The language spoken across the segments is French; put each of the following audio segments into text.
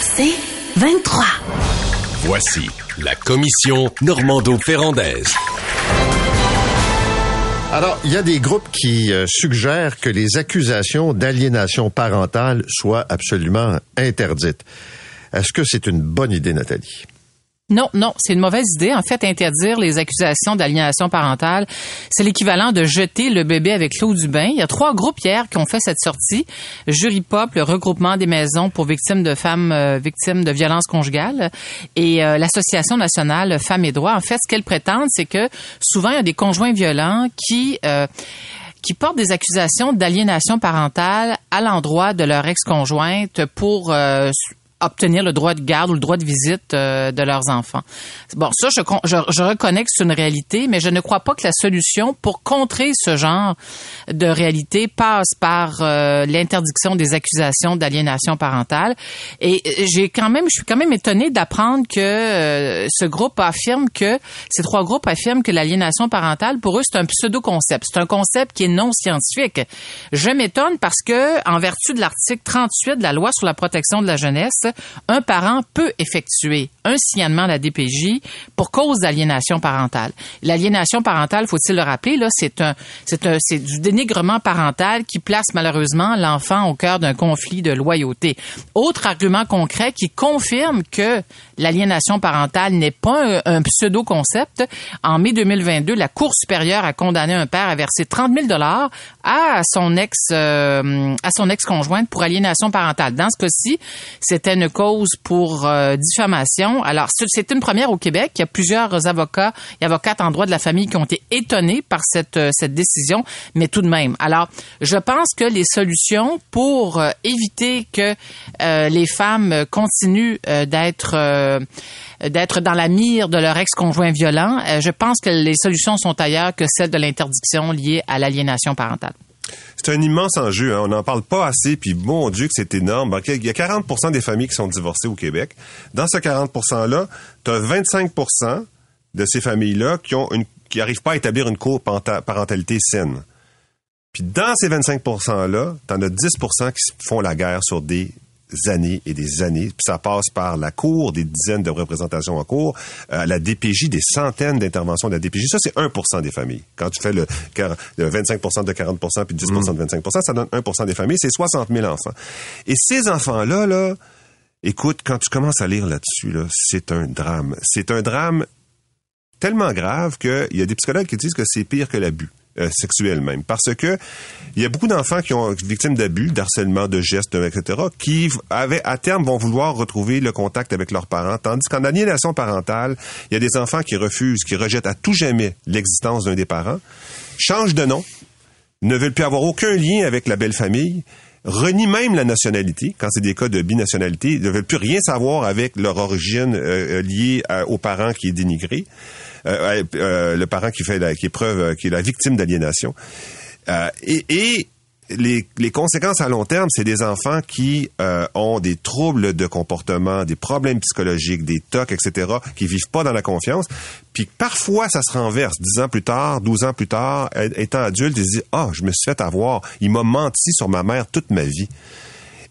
C'est 23. Voici la commission Normando-Ferrandaise. Alors, il y a des groupes qui euh, suggèrent que les accusations d'aliénation parentale soient absolument interdites. Est-ce que c'est une bonne idée, Nathalie? Non, non, c'est une mauvaise idée. En fait, interdire les accusations d'aliénation parentale, c'est l'équivalent de jeter le bébé avec l'eau du bain. Il y a trois groupes hier qui ont fait cette sortie. Jury Pop, le regroupement des maisons pour victimes de femmes euh, victimes de violences conjugales et euh, l'Association nationale Femmes et droits. En fait, ce qu'elles prétendent, c'est que souvent, il y a des conjoints violents qui... Euh, qui portent des accusations d'aliénation parentale à l'endroit de leur ex-conjointe pour obtenir le droit de garde ou le droit de visite euh, de leurs enfants. Bon, ça, je, je, je reconnais que c'est une réalité, mais je ne crois pas que la solution pour contrer ce genre de réalité passe par euh, l'interdiction des accusations d'aliénation parentale. Et euh, j'ai quand même, je suis quand même étonnée d'apprendre que ce groupe affirme que ces trois groupes affirment que l'aliénation parentale, pour eux, c'est un pseudo-concept. C'est un concept qui est non scientifique. Je m'étonne parce que, en vertu de l'article 38 de la loi sur la protection de la jeunesse, un parent peut effectuer un signalement à la DPJ pour cause d'aliénation parentale. L'aliénation parentale, faut-il le rappeler, là, c'est un, c'est un, c'est du dénigrement parental qui place malheureusement l'enfant au cœur d'un conflit de loyauté. Autre argument concret qui confirme que l'aliénation parentale n'est pas un, pseudo-concept. En mai 2022, la Cour supérieure a condamné un père à verser 30 000 dollars à son ex, euh, à son ex-conjointe pour aliénation parentale. Dans ce cas-ci, c'était une cause pour euh, diffamation. Alors, c'est une première au Québec. Il y a plusieurs avocats et avocates en droit de la famille qui ont été étonnés par cette, euh, cette décision, mais tout de même. Alors, je pense que les solutions pour éviter que les femmes continuent d'être euh, d'être dans la mire de leur ex-conjoint violent. Euh, je pense que les solutions sont ailleurs que celles de l'interdiction liée à l'aliénation parentale. C'est un immense enjeu. Hein. On n'en parle pas assez, puis bon Dieu que c'est énorme. Il y a 40% des familles qui sont divorcées au Québec. Dans ce 40 %-là, tu as 25% de ces familles-là qui n'arrivent pas à établir une co-parentalité saine. Puis dans ces 25 %-là, tu en as 10% qui font la guerre sur des années et des années. Puis ça passe par la Cour, des dizaines de représentations en cours, euh, la DPJ, des centaines d'interventions de la DPJ. Ça, c'est 1% des familles. Quand tu fais le, 25 de 40 puis 10% de 25 ça donne 1% des familles. C'est 60 000 enfants. Et ces enfants-là, là, écoute, quand tu commences à lire là-dessus, là, c'est un drame. C'est un drame tellement grave qu'il y a des psychologues qui disent que c'est pire que l'abus. Euh, même. Parce que il y a beaucoup d'enfants qui ont victimes d'abus, d'harcèlement, de gestes, etc., qui avaient, à terme vont vouloir retrouver le contact avec leurs parents. Tandis qu'en aliénation parentale, il y a des enfants qui refusent, qui rejettent à tout jamais l'existence d'un des parents, changent de nom, ne veulent plus avoir aucun lien avec la belle famille, renient même la nationalité, quand c'est des cas de binationalité, ne veulent plus rien savoir avec leur origine euh, euh, liée aux parents qui est dénigrée. Euh, le parent qui fait la, qui est preuve, qui est la victime d'aliénation. et les, les, conséquences à long terme, c'est des enfants qui ont des troubles de comportement, des problèmes psychologiques, des tocs, etc., qui vivent pas dans la confiance. Puis parfois, ça se renverse. Dix ans plus tard, douze ans plus tard, étant adulte, ils se disent, ah, oh, je me suis fait avoir. Il m'a menti sur ma mère toute ma vie.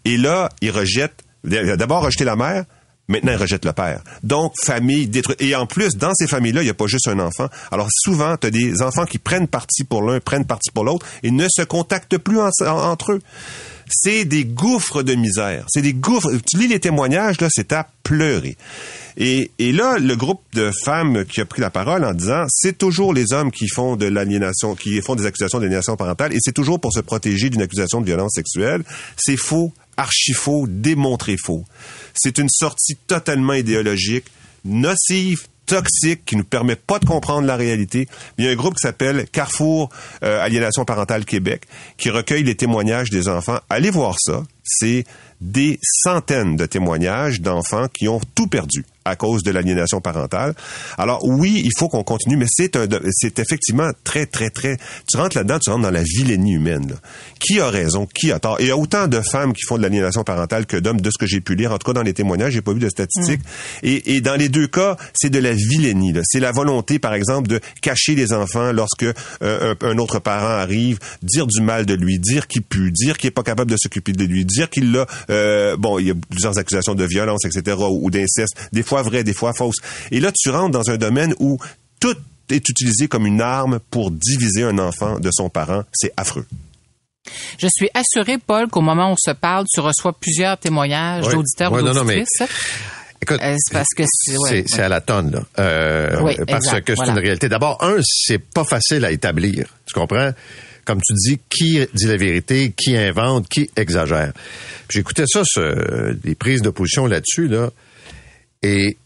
Et là, ils rejettent, d'abord rejeté la mère, Maintenant, ils rejettent le père. Donc, famille détruite. Et en plus, dans ces familles-là, il n'y a pas juste un enfant. Alors, souvent, tu as des enfants qui prennent parti pour l'un, prennent parti pour l'autre et ne se contactent plus entre eux. C'est des gouffres de misère. C'est des gouffres. Tu lis les témoignages, là, c'est à pleurer. Et, et, là, le groupe de femmes qui a pris la parole en disant, c'est toujours les hommes qui font de l'aliénation, qui font des accusations d'aliénation parentale, et c'est toujours pour se protéger d'une accusation de violence sexuelle. C'est faux, archi faux, démontré faux. C'est une sortie totalement idéologique, nocive, toxique, qui nous permet pas de comprendre la réalité. Il y a un groupe qui s'appelle Carrefour euh, Aliénation Parentale Québec, qui recueille les témoignages des enfants. Allez voir ça. C'est des centaines de témoignages d'enfants qui ont tout perdu à cause de l'aliénation parentale. Alors oui, il faut qu'on continue, mais c'est un, c'est effectivement très, très, très. Tu rentres là-dedans, tu rentres dans la vilainie humaine. Là. Qui a raison, qui a tort? Il y a autant de femmes qui font de l'aliénation parentale que d'hommes, de ce que j'ai pu lire. En tout cas, dans les témoignages, j'ai pas vu de statistiques. Mm. Et, et, dans les deux cas, c'est de la vilainie. C'est la volonté, par exemple, de cacher les enfants lorsque euh, un, autre parent arrive, dire du mal de lui, dire qu'il pue, dire qu'il est pas capable de s'occuper de lui, dire qu'il l'a, euh, bon, il y a plusieurs accusations de violence, etc., ou, ou d'inceste, des fois vraies, des fois fausses. Et là, tu rentres dans un domaine où tout est utilisé comme une arme pour diviser un enfant de son parent. C'est affreux. Je suis assuré, Paul, qu'au moment où on se parle, tu reçois plusieurs témoignages Oui. d'auditeurs Ouais, ou non, non, mais- d'auditrices. Écoute, Euh, c'est parce que c'est- ouais, ouais. à la tonne, là. Euh, Oui, parce exact, que c'est voilà. une réalité. D'abord, un, c'est pas facile à établir. Tu comprends? Comme tu dis, qui dit la vérité, qui invente, qui exagère. J'écoutais ça, ce, des prises de position là-dessus, là, et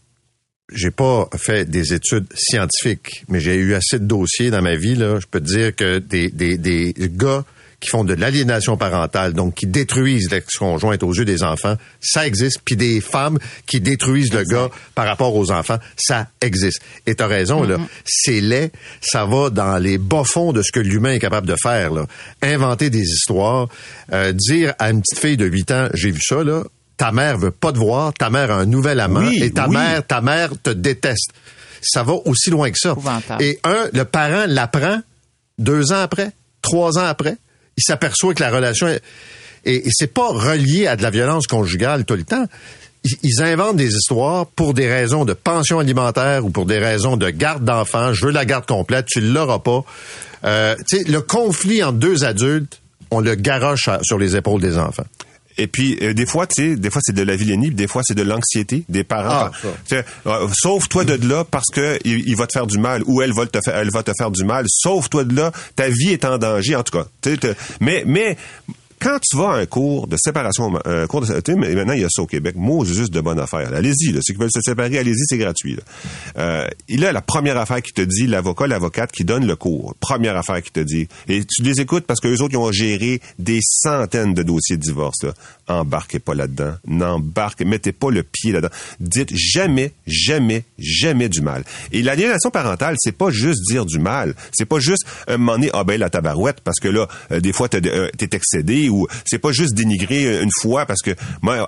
j'ai pas fait des études scientifiques, mais j'ai eu assez de dossiers dans ma vie, là. Je peux te dire que des, des, des gars qui font de l'aliénation parentale, donc qui détruisent l'ex-conjointe aux yeux des enfants, ça existe. Puis des femmes qui détruisent le gars par rapport aux enfants, ça existe. Et t'as raison, là, c'est laid, ça va dans les bas-fonds de ce que l'humain est capable de faire. Là. Inventer des histoires, euh, dire à une petite fille de 8 ans, j'ai vu ça, là, ta mère veut pas te voir, ta mère a un nouvel amant, Oui, et ta oui. mère, ta mère te déteste. Ça va aussi loin que ça. Et un, le parent l'apprend deux ans après, trois ans après, il s'aperçoit que la relation est, et, et c'est pas relié à de la violence conjugale tout le temps. Ils, ils inventent des histoires pour des raisons de pension alimentaire ou pour des raisons de garde d'enfants. Je veux la garde complète, tu l'auras pas. Euh, tu sais, le conflit entre deux adultes, on le garoche sur les épaules des enfants. Et puis euh, des fois, tu sais, des fois c'est de la vilainie, des fois c'est de l'anxiété des parents. Ah, euh, Sauve-toi de là parce que il, il va te faire du mal ou elle va te faire, elle va te faire du mal. Sauve-toi de là, ta vie est en danger en tout cas. Tu sais, te- mais mais quand tu vas à un cours de séparation, un cours de, tu sais, maintenant il y a ça au Québec, mot juste de bonne affaire. Allez-y, ceux qui veulent se séparer, allez-y, c'est gratuit. Là. Euh, il a la première affaire qui te dit, l'avocat, l'avocate qui donne le cours, première affaire qui te dit, et tu les écoutes parce que eux autres ils ont géré des centaines de dossiers de divorce. Embarquez pas là-dedans, n'embarquez, mettez pas le pied là-dedans. Dites jamais, jamais, jamais du mal. Et l'aliénation parentale, c'est pas juste dire du mal, c'est pas juste un moment donné, ah ben la tabarouette parce que là, euh, des fois t'es euh, t'es excédé ou c'est pas juste dénigrer une fois parce que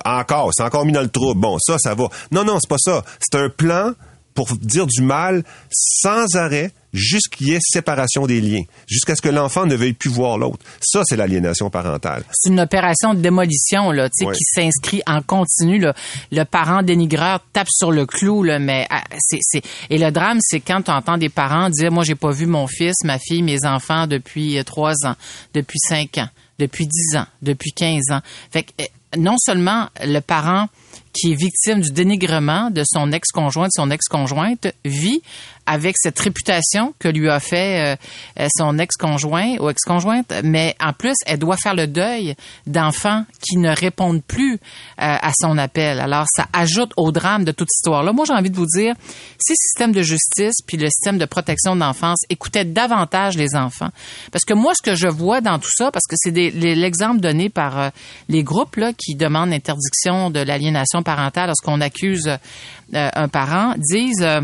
encore, c'est encore mis dans le trou. Bon, ça, ça va. Non, non, c'est pas ça. C'est un plan pour dire du mal sans arrêt jusqu'il y ait séparation des liens, jusqu'à ce que l'enfant ne veuille plus voir l'autre. Ça, c'est l'aliénation parentale. C'est une opération de démolition là, tu sais, Ouais. qui s'inscrit en continu. Là. Le parent dénigreur tape sur le clou, là, mais ah, c'est, c'est... et le drame, c'est quand tu entends des parents dire, moi, j'ai pas vu mon fils, ma fille, mes enfants depuis euh, trois ans, depuis cinq ans, depuis dix ans, depuis quinze ans. Fait que euh, non seulement le parent qui est victime du dénigrement de son ex-conjoint, son ex-conjointe, vit avec cette réputation que lui a fait euh, son ex-conjoint ou ex-conjointe, mais en plus, elle doit faire le deuil d'enfants qui ne répondent plus euh, à son appel. Alors, ça ajoute au drame de toute histoire-là. Moi, j'ai envie de vous dire, si le système de justice puis le système de protection de l'enfance écoutaient davantage les enfants, parce que moi, ce que je vois dans tout ça, parce que c'est l'exemple donné par euh, les groupes là, qui demandent l'interdiction de l'aliénation parentale lorsqu'on accuse euh, un parent, disent... euh,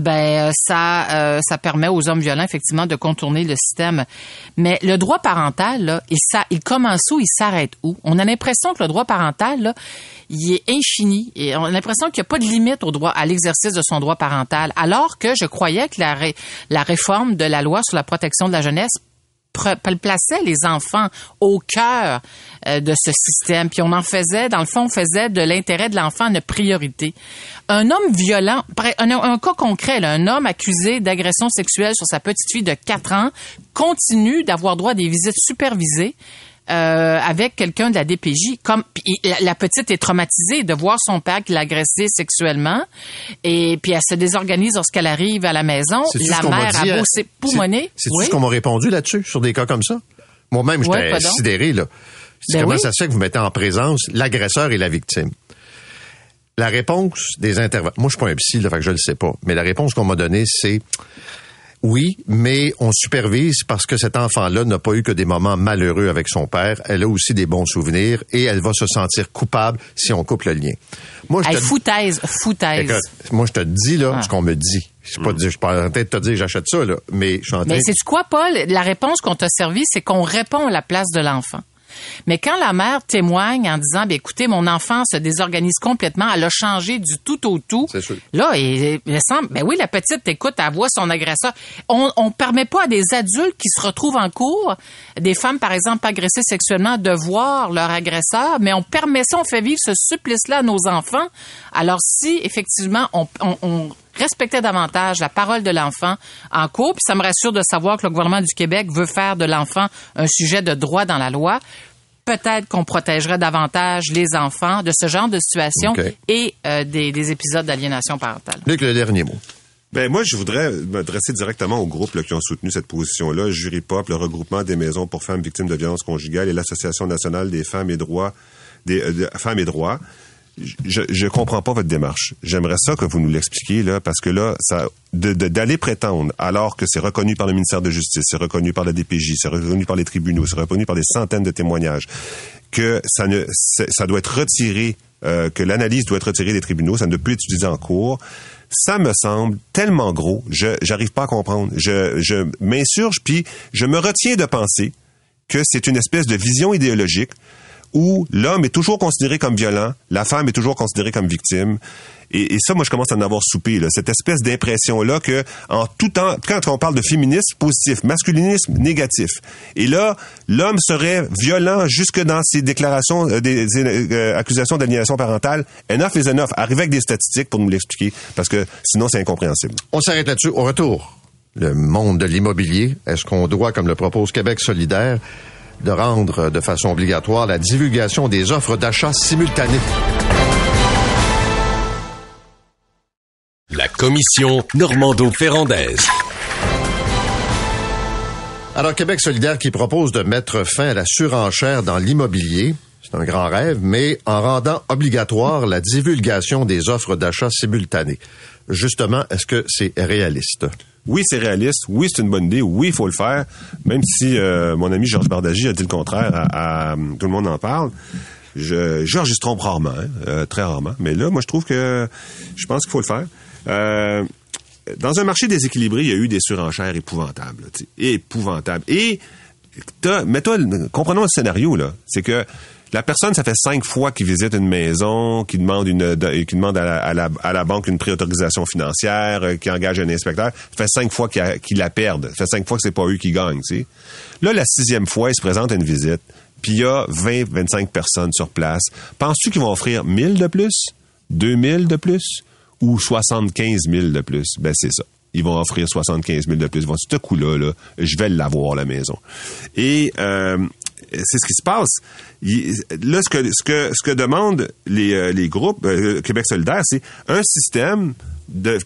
ben ça euh, ça permet aux hommes violents effectivement de contourner le système. Mais le droit parental là, il ça il commence où, il s'arrête où? On a l'impression que le droit parental là, il est infini et on a l'impression qu'il n'y a pas de limite au droit à l'exercice de son droit parental alors que je croyais que la la réforme de la loi sur la protection de la jeunesse plaçait les enfants au cœur euh, de ce système. Puis on en faisait, dans le fond, on faisait de l'intérêt de l'enfant une priorité. Un homme violent, un, cas concret, un homme accusé d'agression sexuelle sur sa petite fille de 4 ans continue d'avoir droit à des visites supervisées. Euh, avec quelqu'un de la DPJ, comme la, la petite est traumatisée de voir son père qui l'a agressée sexuellement, et puis elle se désorganise lorsqu'elle arrive à la maison. La ce qu'on m'a mère dit, a beau s'époumoner. C'est tout Oui. ce qu'on m'a répondu là-dessus, sur des cas comme ça? Moi-même, Ouais, j'étais donc. sidéré, là. Ben comment oui. ça se fait que vous mettez en présence l'agresseur et la victime? La réponse des intervenants, moi je suis pas un psy, là, fait que je le sais pas, mais la réponse qu'on m'a donnée, c'est oui, mais on supervise parce que cet enfant-là n'a pas eu que des moments malheureux avec son père. Elle a aussi des bons souvenirs et elle va se sentir coupable si on coupe le lien. Moi, je Hey, te foutaise, foutaise. Écoute, moi, je te dis, là, Ah. ce qu'on me dit. Je suis pas, Mm. je suis pas en train de te dire j'achète ça, là, mais je suis en train Mais c'est quoi, Paul? La réponse qu'on t'a servie, c'est qu'on répond à la place de l'enfant. Mais quand la mère témoigne en disant, ben, écoutez, mon enfant se désorganise complètement, elle a changé du tout au tout. C'est sûr. Là, il, il semble, ben oui, la petite, écoute, elle voit son agresseur. On, on permet pas à des adultes qui se retrouvent en cours, des femmes, par exemple, agressées sexuellement, de voir leur agresseur, mais on permet ça, on fait vivre ce supplice-là à nos enfants. Alors, si, effectivement, on, on, on respectait davantage la parole de l'enfant en cours, puis ça me rassure de savoir que le gouvernement du Québec veut faire de l'enfant un sujet de droit dans la loi. Peut-être qu'on protégerait davantage les enfants de ce genre de situation et euh, des, des épisodes d'aliénation parentale. Luc, le dernier mot. Ben moi, je voudrais m'adresser directement aux groupes là, qui ont soutenu cette position-là. Jury Pop, le regroupement des maisons pour femmes victimes de violences conjugales et l'Association nationale des femmes et droits des euh, de- femmes et droits. Je, je comprends pas votre démarche. J'aimerais ça que vous nous l'expliquiez là, parce que là, ça d'aller prétendre, alors que c'est reconnu par le ministère de Justice, c'est reconnu par la DPJ, c'est reconnu par les tribunaux, c'est reconnu par des centaines de témoignages, que ça ne ça doit être retiré, euh, que l'analyse doit être retirée des tribunaux, ça ne peut être utilisé en cours. Ça me semble tellement gros, je j'arrive pas à comprendre. Je, je m'insurge puis je me retiens de penser que c'est une espèce de vision idéologique où l'homme est toujours considéré comme violent, la femme est toujours considérée comme victime. Et, ça, moi, je commence à en avoir soupé, là. cette espèce d'impression-là que, en tout temps, quand on parle de féminisme positif, masculinisme négatif, et là, l'homme serait violent jusque dans ses déclarations, euh, des, des, euh, accusations d'aliénation parentale. Enough is enough. Arrivez avec des statistiques pour nous l'expliquer, parce que sinon, c'est incompréhensible. On s'arrête là-dessus. Au retour, le monde de l'immobilier, est-ce qu'on doit, comme le propose Québec solidaire, de rendre de façon obligatoire la divulgation des offres d'achat simultanées? La commission Normando-Ferrandaise. Alors, Québec solidaire qui propose de mettre fin à la surenchère dans l'immobilier, c'est un grand rêve, mais en rendant obligatoire la divulgation des offres d'achat simultanées. Justement, est-ce que c'est réaliste? Oui, c'est réaliste. Oui, c'est une bonne idée. Oui, il faut le faire. Même si euh, mon ami Georges Bardagy a dit le contraire, à, à- tout le monde en parle. Je, Georges, il trompe rarement, hein, euh, très rarement. Mais là, moi, je trouve que je pense qu'il faut le faire. Euh, dans un marché déséquilibré, il y a eu des surenchères épouvantables. là, épouvantables. Et le- comprenons le scénario là. C'est que la personne, ça fait cinq fois qu'il visite une maison, qui demande une, de- qui demande à la, à la- banque une préautorisation financière, euh, qui engage un inspecteur. Ça fait cinq fois qu'il qu'il la perdent. Ça fait cinq fois que c'est pas eux qui gagnent. Là, la sixième fois, il se présente à une visite, puis il y a 20, 25 personnes sur place. Penses-tu qu'ils vont offrir 1000 de plus, 2000 de plus ou 75 000 de plus? Ben c'est ça ils vont offrir 75 000 de plus. Ils vont dire, ce coup-là, là, je vais l'avoir, la maison. Et euh, c'est ce qui se passe. Là, ce que, demandent les, euh, groupes euh, Québec solidaire, c'est un système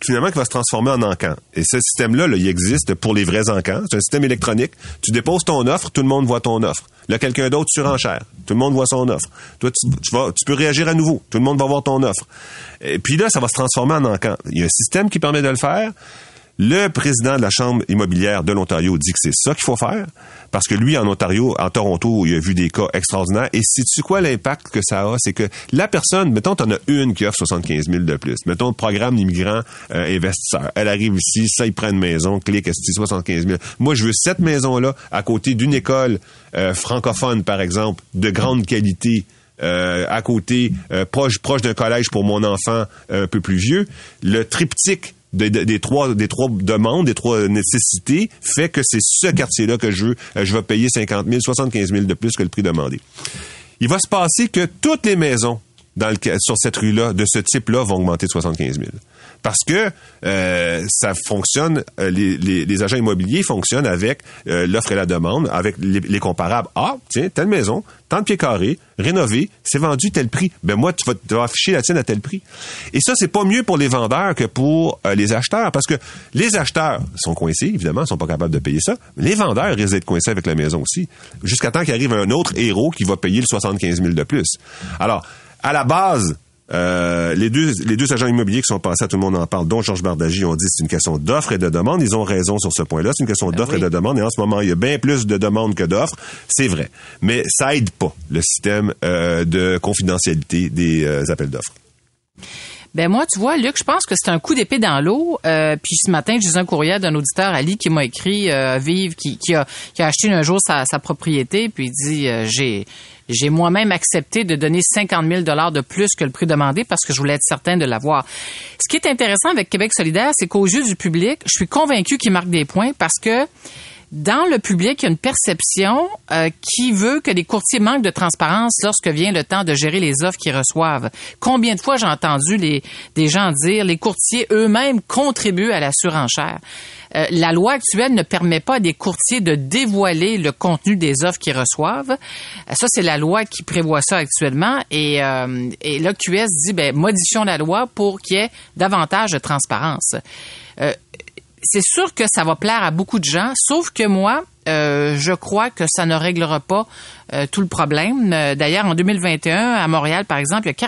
qui va se transformer en encan. Et ce système-là, là, il existe pour les vrais encans. C'est un système électronique. Tu déposes ton offre, tout le monde voit ton offre. Là, quelqu'un d'autre surenchère. Tout le monde voit son offre. Toi, tu peux réagir à nouveau. Tout le monde va voir ton offre. Et puis là, ça va se transformer en encan. Il y a un système qui permet de le faire. Le président de la Chambre immobilière de l'Ontario dit que c'est ça qu'il faut faire, parce que lui, en Ontario, en Toronto, il a vu des cas extraordinaires. Et sais-tu quoi l'impact que ça a? C'est que la personne, mettons, t'en as une qui offre 75 000 de plus. Mettons, le programme d'immigrants euh, investisseurs. Elle arrive ici, ça, il prend une maison, clique, esti, 75 000. Moi, je veux cette maison-là à côté d'une école euh, francophone, par exemple, de grande qualité, euh, à côté, euh, proche, proche d'un collège pour mon enfant un peu plus vieux. Le triptyque de- de- des trois des trois demandes, des trois nécessités, fait que c'est ce quartier-là que je veux. Euh, je vais payer 50 000, 75 000 de plus que le prix demandé. Il va se passer que toutes les maisons dans le, sur cette rue-là, de ce type-là, vont augmenter de 75 000. Parce que euh, ça fonctionne, euh, les, les, les agents immobiliers fonctionnent avec euh, l'offre et la demande, avec les, les comparables. Ah, tiens, telle maison, tant de pieds carrés, rénové, c'est vendu tel prix. Ben moi, tu vas, tu vas afficher la tienne à tel prix. Et ça, c'est pas mieux pour les vendeurs que pour euh, les acheteurs, parce que les acheteurs sont coincés, évidemment, sont pas capables de payer ça. Les vendeurs risquent d'être coincés avec la maison aussi, jusqu'à temps qu'il arrive un autre héros qui va payer le 75 000 de plus. Alors, à la base, euh, les deux les deux agents immobiliers qui sont passés à tout le monde en parle, dont Georges Bardagy, ont dit que c'est une question d'offre et de demande. Ils ont raison sur ce point-là. C'est une question d'offre oui. et de demande. Et en ce moment, il y a bien plus de demandes que d'offres. C'est vrai. Mais ça aide pas le système euh, de confidentialité des euh, appels d'offres. Ben moi, tu vois, Luc, je pense que c'est un coup d'épée dans l'eau. Euh, puis ce matin, j'ai un courriel d'un auditeur, Ali, qui m'a écrit, euh, Vive, qui, qui, a, qui a acheté un jour sa, sa propriété, puis il dit, euh, j'ai j'ai moi-même accepté de donner 50 000 dollars de plus que le prix demandé parce que je voulais être certain de l'avoir. Ce qui est intéressant avec Québec solidaire, c'est qu'aux yeux du public, je suis convaincu qu'il marque des points parce que dans le public, il y a une perception euh, qui veut que les courtiers manquent de transparence lorsque vient le temps de gérer les offres qu'ils reçoivent. Combien de fois j'ai entendu les, des gens dire les courtiers eux-mêmes contribuent à la surenchère. Euh, la loi actuelle ne permet pas à des courtiers de dévoiler le contenu des offres qu'ils reçoivent. Euh, ça, c'est la loi qui prévoit ça actuellement. Et, euh, et l'OQS dit, ben, modifions la loi pour qu'il y ait davantage de transparence. Euh, c'est sûr que ça va plaire à beaucoup de gens, sauf que moi, euh, je crois que ça ne réglera pas euh, tout le problème. Euh, D'ailleurs, en 2021, à Montréal, par exemple, il y a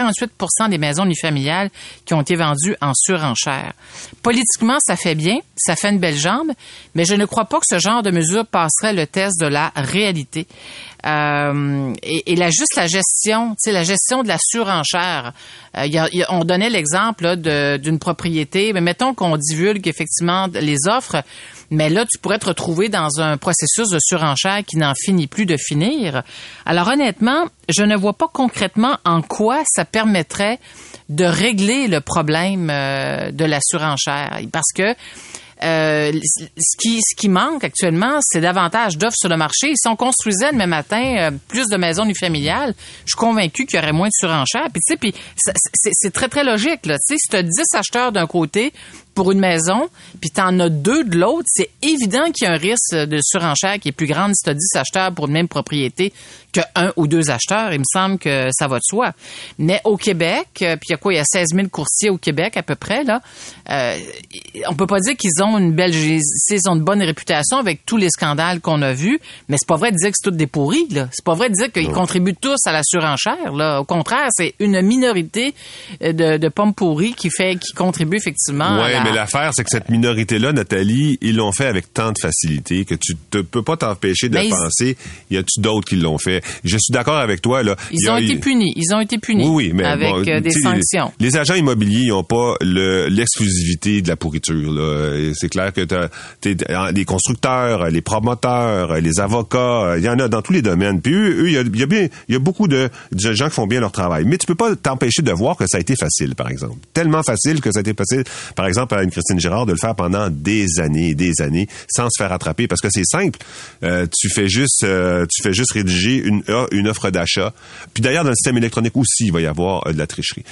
48% des maisons unifamiliales qui ont été vendues en surenchère. Politiquement, ça fait bien, ça fait une belle jambe, mais je ne crois pas que ce genre de mesure passerait le test de la réalité. Euh, et, et la, juste la gestion, tu la gestion de la surenchère. Euh, y a- y a- on donnait l'exemple d'une propriété, mais mettons qu'on divulgue effectivement les offres, mais là, tu pourrais te retrouver dans un processus de surenchère qui n'en finit plus de finir. Alors honnêtement, je ne vois pas concrètement en quoi ça permettrait de régler le problème euh, de la surenchère. Parce que euh, ce qui manque actuellement, c'est davantage d'offres sur le marché. Si on construisait demain matin euh, plus de maisons unifamiliales, je suis convaincu qu'il y aurait moins de surenchères. Puis tu sais, puis c'est très très logique là. Tu sais, si tu as 10 acheteurs d'un côté pour une maison, puis tu en as deux de l'autre, c'est évident qu'il y a un risque de surenchère qui est plus grande si tu as 10 acheteurs pour une même propriété que un ou deux acheteurs. Il me semble que ça va de soi. Mais au Québec, euh, puis il y a quoi? Il y a 16 000 courtiers au Québec à peu près, là. Euh, on peut pas dire qu'ils ont une belle, ils ont une bonne réputation avec tous les scandales qu'on a vus, mais c'est pas vrai de dire que c'est tout des pourris, là. C'est pas vrai de dire qu'ils contribuent tous à la surenchère, là. Au contraire, c'est une minorité euh, de, de pommes pourries qui fait, qui contribue effectivement à la- mais l'affaire, c'est que cette minorité-là, Nathalie, ils l'ont fait avec tant de facilité que tu ne peux pas t'empêcher de ils- penser, y a-tu d'autres qui l'ont fait? Je suis d'accord avec toi, là. Il Ils a- ont été punis. Ils ont été punis. Oui, oui, mais avec bon, euh, des sanctions. Les, les agents immobiliers n'ont pas le- l'exclusivité de la pourriture. là. C'est clair que t'es- les constructeurs, les promoteurs, les avocats, il y en a dans tous les domaines. Puis eux, eux, il y a, il y a bien, il y a beaucoup de, de gens qui font bien leur travail. Mais tu peux pas t'empêcher de voir que ça a été facile, par exemple. Tellement facile que ça a été facile, par exemple, à une Christine Girard de le faire pendant des années et des années sans se faire attraper parce que c'est simple. Euh, tu fais juste, euh, tu fais juste rédiger une, une offre d'achat. Puis d'ailleurs, dans le système électronique aussi, il va y avoir euh, de la tricherie.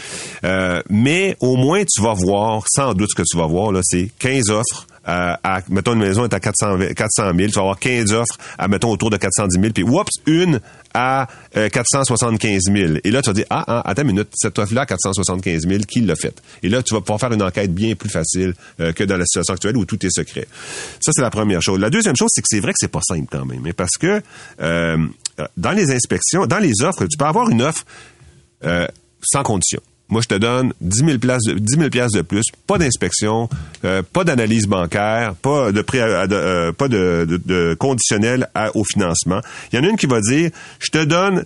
Euh, mais au moins, tu vas voir, sans doute ce que tu vas voir, là, c'est 15 offres euh, à, mettons, une maison est à 400, 400 000, tu vas avoir 15 offres à, mettons, autour de 410 000, puis oups, une à euh, 475 000. Et là, tu vas dire, ah, ah attends une minute, cette offre-là à 475 000, qui l'a faite? Et là, tu vas pouvoir faire une enquête bien plus facile euh, que dans la situation actuelle où tout est secret. Ça, c'est la première chose. La deuxième chose, c'est que c'est vrai que c'est pas simple quand même, hein, parce que euh, dans les inspections, dans les offres, tu peux avoir une offre euh, sans condition. Moi, je te donne 10 000 places de, 10 000 piastres de plus, pas d'inspection, euh, pas d'analyse bancaire, pas de pré, euh, euh, pas de, de- de conditionnel à- au financement. Il y en a une qui va dire, je te donne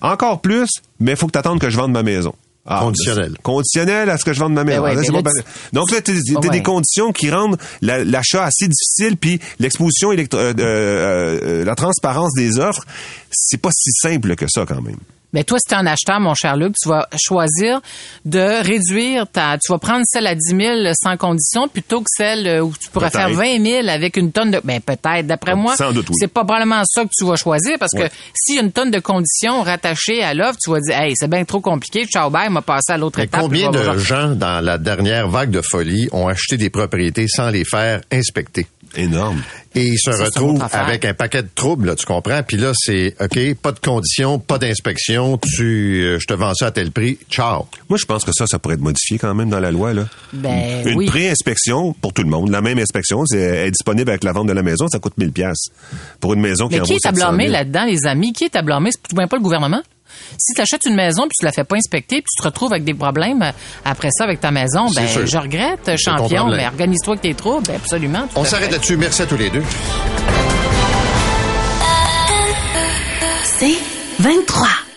encore plus, mais il faut que tu attendes que je vende ma maison. Ah, Conditionnel. Conditionnel à ce que je vende ma maison. ouais, Ah, là, ben, donc là, tu Ouais. des conditions qui rendent la- l'achat assez difficile, puis l'exposition, électro- euh, euh, euh, la transparence des offres, c'est pas si simple que ça quand même. Mais toi, si tu es un acheteur, mon cher Luc, tu vas choisir de réduire ta... Tu vas prendre celle à 10 000 sans condition plutôt que celle euh, où tu pourrais faire Peut-être. 20 000 avec une tonne de... Ben peut-être, d'après moi, Sans doute, oui. c'est pas probablement ça que tu vas choisir parce que s'il y a une tonne de conditions rattachées à l'offre, tu vas dire, hey, c'est bien trop compliqué, ciao, bye, m'a passé à l'autre étape. combien de gens, dans la dernière vague de folie, ont acheté des propriétés sans les faire inspecter? Énorme. Et ils se affaire. avec un paquet de troubles, là, tu comprends? Puis là, c'est OK, pas de conditions, pas d'inspection, tu euh, je te vends ça à tel prix, ciao. Moi, je pense que ça, ça pourrait être modifié quand même dans la loi. Là. Ben Une oui. pré-inspection pour tout le monde. La même inspection, c'est elle est disponible avec la vente de la maison, ça coûte 1000 pièces pour une maison qui Mais en qui est à 700 blâmer 000. là-dedans, les amis? Qui est à blâmer? C'est tout pas le gouvernement? Si tu achètes une maison puis tu la fais pas inspecter puis tu te retrouves avec des problèmes euh, après ça avec ta maison, ben sûr. je regrette, champion, mais organise-toi avec tes troubles, ben, absolument. On s'arrête là-dessus. Merci à tous les deux. C'est 23.